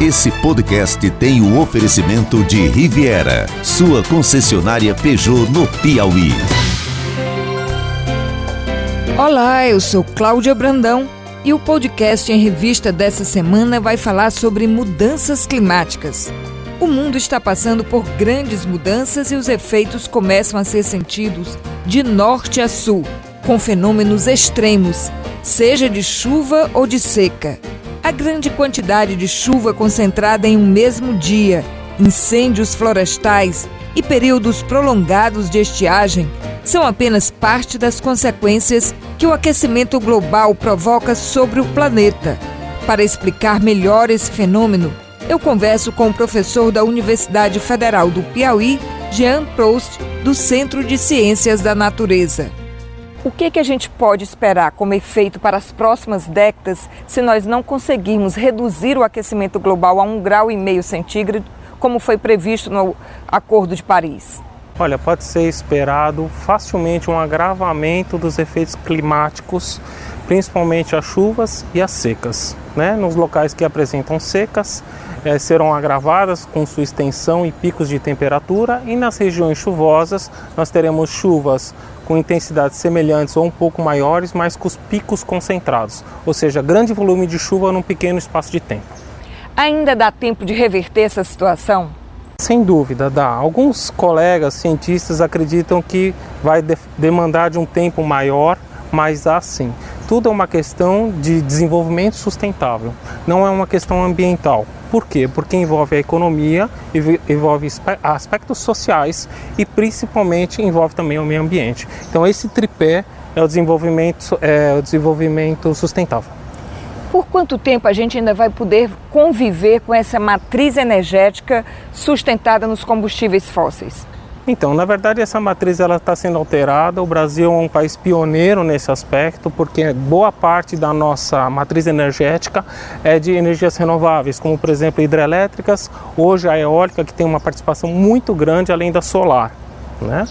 Esse podcast tem o oferecimento de Riviera, sua concessionária Peugeot no Piauí. Olá, eu sou Cláudia Brandão e o podcast em revista dessa semana vai falar sobre mudanças climáticas. O mundo está passando por grandes mudanças e os efeitos começam a ser sentidos de norte a sul, com fenômenos extremos, seja de chuva ou de seca. A grande quantidade de chuva concentrada em um mesmo dia, incêndios florestais e períodos prolongados de estiagem são apenas parte das consequências que o aquecimento global provoca sobre o planeta. Para explicar melhor esse fenômeno, eu converso com o professor da Universidade Federal do Piauí, Jean Prost, do Centro de Ciências da Natureza. O que, que a gente pode esperar como efeito para as próximas décadas se nós não conseguirmos reduzir o aquecimento global a um grau e meio centígrado, como foi previsto no Acordo de Paris? Olha, pode ser esperado facilmente um agravamento dos efeitos climáticos, principalmente as chuvas e as secas. Né? Nos locais que apresentam secas, eh, serão agravadas com sua extensão e picos de temperatura, e nas regiões chuvosas, nós teremos chuvas com intensidades semelhantes ou um pouco maiores, mas com os picos concentrados, ou seja, grande volume de chuva num pequeno espaço de tempo. Ainda dá tempo de reverter essa situação? Sem dúvida, dá. Alguns colegas cientistas acreditam que vai de demandar de um tempo maior, mas dá sim. Tudo é uma questão de desenvolvimento sustentável, não é uma questão ambiental. Por quê? Porque envolve a economia, envolve aspectos sociais e principalmente envolve também o meio ambiente. Então esse tripé é o desenvolvimento, é o desenvolvimento sustentável. Por quanto tempo a gente ainda vai poder conviver com essa matriz energética sustentada nos combustíveis fósseis? Então, na verdade, essa matriz ela está sendo alterada. O Brasil é um país pioneiro nesse aspecto, porque boa parte da nossa matriz energética é de energias renováveis, como por exemplo hidrelétricas, hoje a eólica que tem uma participação muito grande além da solar. Né?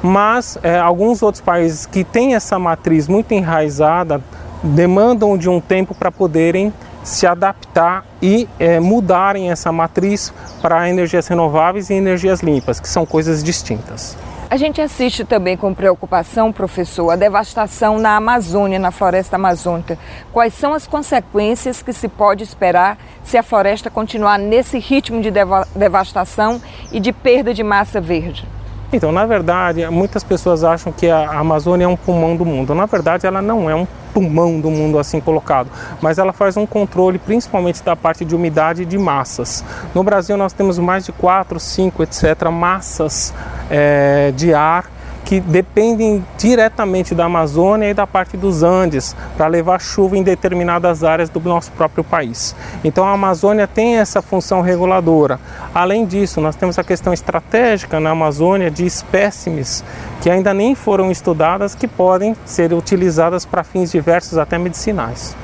Mas é, alguns outros países que têm essa matriz muito enraizada demandam de um tempo para poderem se adaptar e é, mudarem essa matriz para energias renováveis e energias limpas, que são coisas distintas. A gente assiste também com preocupação, professor, a devastação na Amazônia, na floresta amazônica. Quais são as consequências que se pode esperar se a floresta continuar nesse ritmo de deva devastação e de perda de massa verde? Então, na verdade, muitas pessoas acham que a Amazônia é um pulmão do mundo. Na verdade, ela não é um pulmão do mundo assim colocado, mas ela faz um controle principalmente da parte de umidade de massas. No Brasil, nós temos mais de 4, 5, etc., massas é, de ar que dependem diretamente da Amazônia e da parte dos Andes para levar chuva em determinadas áreas do nosso próprio país. Então a Amazônia tem essa função reguladora. Além disso, nós temos a questão estratégica na Amazônia de espécimes que ainda nem foram estudadas que podem ser utilizadas para fins diversos, até medicinais.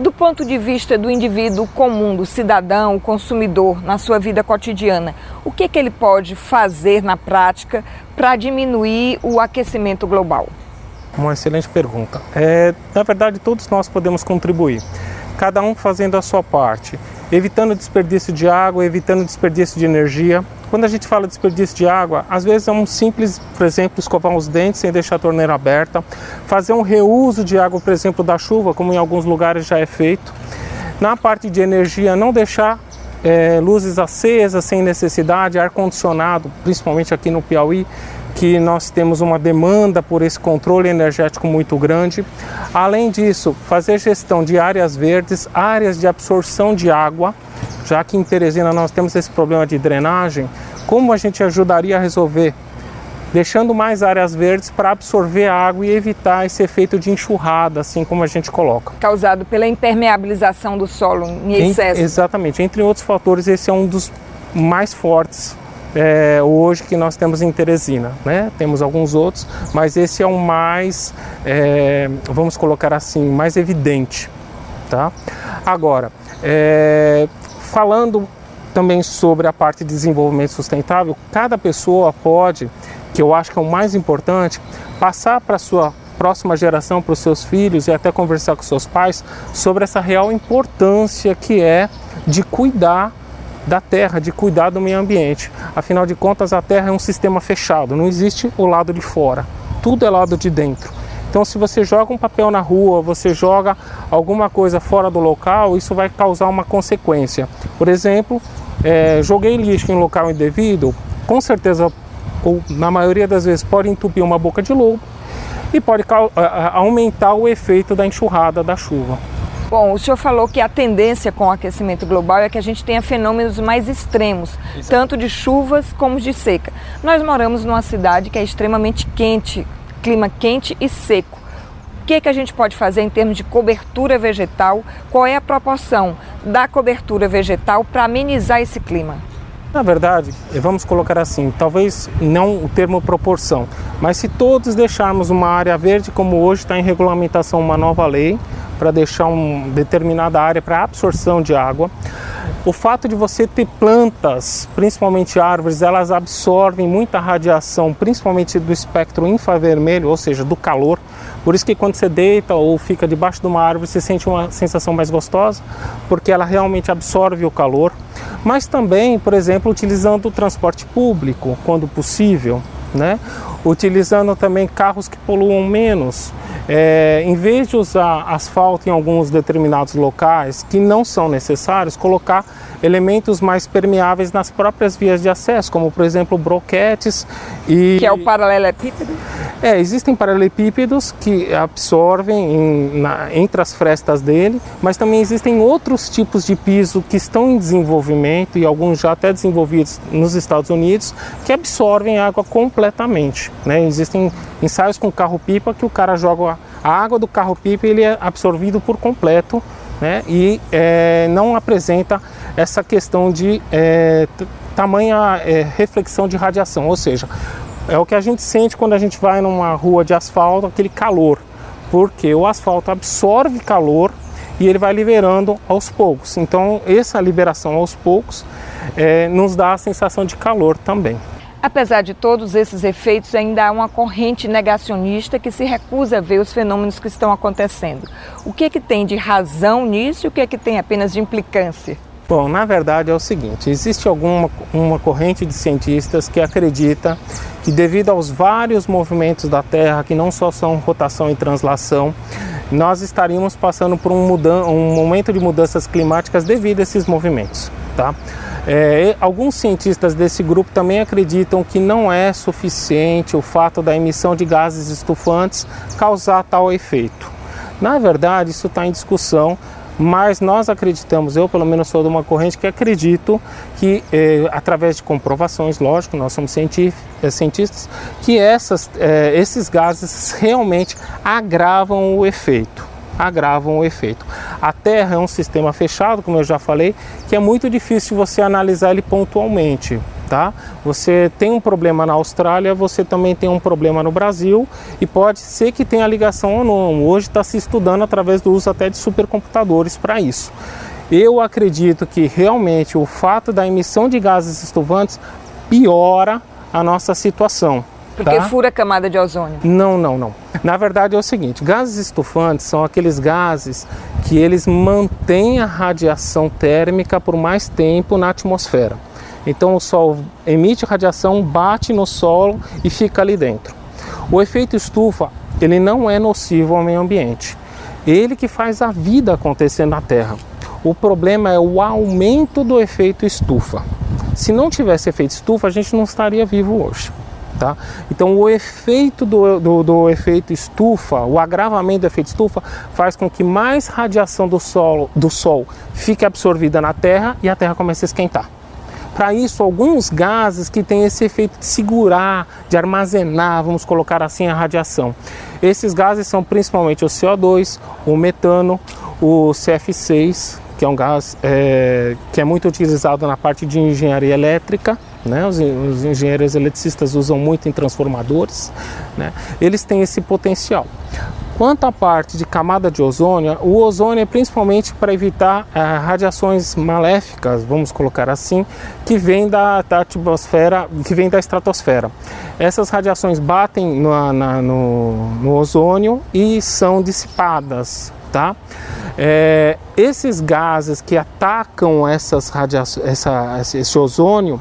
Do ponto de vista do indivíduo comum, do cidadão, consumidor, na sua vida cotidiana, o que, que ele pode fazer na prática para diminuir o aquecimento global? Uma excelente pergunta. É, na verdade, todos nós podemos contribuir, cada um fazendo a sua parte, evitando desperdício de água, evitando desperdício de energia, quando a gente fala de desperdício de água, às vezes é um simples, por exemplo, escovar os dentes sem deixar a torneira aberta, fazer um reuso de água, por exemplo, da chuva, como em alguns lugares já é feito. Na parte de energia, não deixar é, luzes acesas sem necessidade, ar-condicionado, principalmente aqui no Piauí, que nós temos uma demanda por esse controle energético muito grande. Além disso, fazer gestão de áreas verdes, áreas de absorção de água, já que em Teresina nós temos esse problema de drenagem, como a gente ajudaria a resolver? Deixando mais áreas verdes para absorver a água e evitar esse efeito de enxurrada, assim como a gente coloca. Causado pela impermeabilização do solo em excesso. exatamente. Entre outros fatores, esse é um dos mais fortes é, hoje que nós temos em Teresina. Né? Temos alguns outros, mas esse é o mais, é, vamos colocar assim, mais evidente. Tá? Agora, é, falando também sobre a parte de desenvolvimento sustentável, cada pessoa pode, que eu acho que é o mais importante, passar para a sua próxima geração, para os seus filhos e até conversar com seus pais sobre essa real importância que é de cuidar da terra, de cuidar do meio ambiente. Afinal de contas, a terra é um sistema fechado, não existe o lado de fora, tudo é lado de dentro. Então, se você joga um papel na rua, você joga alguma coisa fora do local, isso vai causar uma consequência. Por exemplo, é, joguei lixo em local indevido, com certeza, ou na maioria das vezes, pode entupir uma boca de lobo e pode aumentar o efeito da enxurrada da chuva. Bom, o senhor falou que a tendência com o aquecimento global é que a gente tenha fenômenos mais extremos, Exato. tanto de chuvas como de seca. Nós moramos numa cidade que é extremamente quente, clima quente e seco. O que, é que a gente pode fazer em termos de cobertura vegetal? Qual é a proporção da cobertura vegetal para amenizar esse clima? Na verdade, vamos colocar assim, talvez não o termo proporção, mas se todos deixarmos uma área verde, como hoje está em regulamentação uma nova lei, para deixar uma determinada área para absorção de água, o fato de você ter plantas, principalmente árvores, elas absorvem muita radiação, principalmente do espectro infravermelho, ou seja, do calor. Por isso que quando você deita ou fica debaixo de uma árvore, você sente uma sensação mais gostosa, porque ela realmente absorve o calor mas também, por exemplo, utilizando o transporte público quando possível, né? utilizando também carros que poluam menos. É, em vez de usar asfalto em alguns determinados locais que não são necessários, colocar elementos mais permeáveis nas próprias vias de acesso, como por exemplo broquetes e. Que é o paralelepípedo? É, existem paralelepípedos que absorvem em, na, entre as frestas dele, mas também existem outros tipos de piso que estão em desenvolvimento e alguns já até desenvolvidos nos Estados Unidos que absorvem água completamente. Né? Existem ensaios com carro-pipa que o cara joga a água do carro-pipa ele é absorvido por completo né? e é, não apresenta essa questão de é, tamanha é, reflexão de radiação, ou seja, é o que a gente sente quando a gente vai numa rua de asfalto, aquele calor, porque o asfalto absorve calor e ele vai liberando aos poucos. Então, essa liberação aos poucos é, nos dá a sensação de calor também. Apesar de todos esses efeitos, ainda há uma corrente negacionista que se recusa a ver os fenômenos que estão acontecendo. O que é que tem de razão nisso e o que é que tem apenas de implicância? Bom, na verdade é o seguinte: existe alguma uma corrente de cientistas que acredita que, devido aos vários movimentos da Terra, que não só são rotação e translação, nós estaríamos passando por um, mudan um momento de mudanças climáticas devido a esses movimentos. Tá? É, alguns cientistas desse grupo também acreditam que não é suficiente o fato da emissão de gases estufantes causar tal efeito. Na verdade, isso está em discussão mas nós acreditamos, eu pelo menos sou de uma corrente que acredito que, eh, através de comprovações, lógico, nós somos eh, cientistas, que essas, eh, esses gases realmente agravam o efeito. Agravam o efeito. A Terra é um sistema fechado, como eu já falei, que é muito difícil você analisar ele pontualmente tá? Você tem um problema na Austrália, você também tem um problema no Brasil e pode ser que tenha ligação ou não. Hoje está se estudando através do uso até de supercomputadores para isso. Eu acredito que realmente o fato da emissão de gases estufantes piora a nossa situação. Porque tá? fura a camada de ozônio? Não, não, não. Na verdade é o seguinte, gases estufantes são aqueles gases que eles mantêm a radiação térmica por mais tempo na atmosfera. Então o Sol emite radiação, bate no solo e fica ali dentro. O efeito estufa ele não é nocivo ao meio ambiente. Ele que faz a vida acontecer na Terra. O problema é o aumento do efeito estufa. Se não tivesse efeito estufa, a gente não estaria vivo hoje. Tá? Então o efeito do, do, do, efeito estufa, o agravamento do efeito estufa, faz com que mais radiação do, solo, do Sol fique absorvida na Terra e a Terra comece a esquentar. Para isso, alguns gases que têm esse efeito de segurar, de armazenar, vamos colocar assim, a radiação. Esses gases são principalmente o CO2, o metano, o CF6, que é um gás é, que é muito utilizado na parte de engenharia elétrica. Né? Os, os engenheiros eletricistas usam muito em transformadores. Né? Eles têm esse potencial. Quanto à parte de camada de ozônio, o ozônio é principalmente para evitar eh, radiações maléficas, vamos colocar assim, que vêm da, da, atmosfera, que vem da estratosfera. Essas radiações batem no, na, no, no ozônio e são dissipadas tá? É, esses gases que atacam essas essa, esse ozônio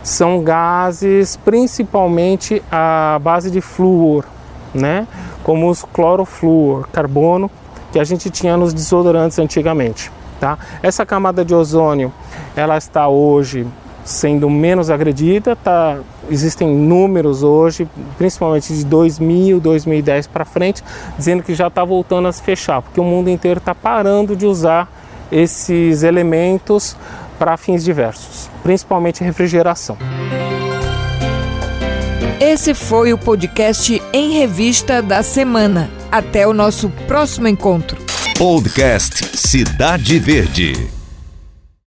são gases principalmente à base de flúor, né? Como os clorofluor, carbono, que a gente tinha nos desodorantes antigamente, tá? Essa camada de ozônio, ela está hoje sendo menos agredida, tá? Existem números hoje, principalmente de 2000, 2010 para frente, dizendo que já está voltando a se fechar, porque o mundo inteiro está parando de usar esses elementos para fins diversos, principalmente refrigeração. Esse foi o podcast em revista da semana. Até o nosso próximo encontro. Podcast Cidade Verde.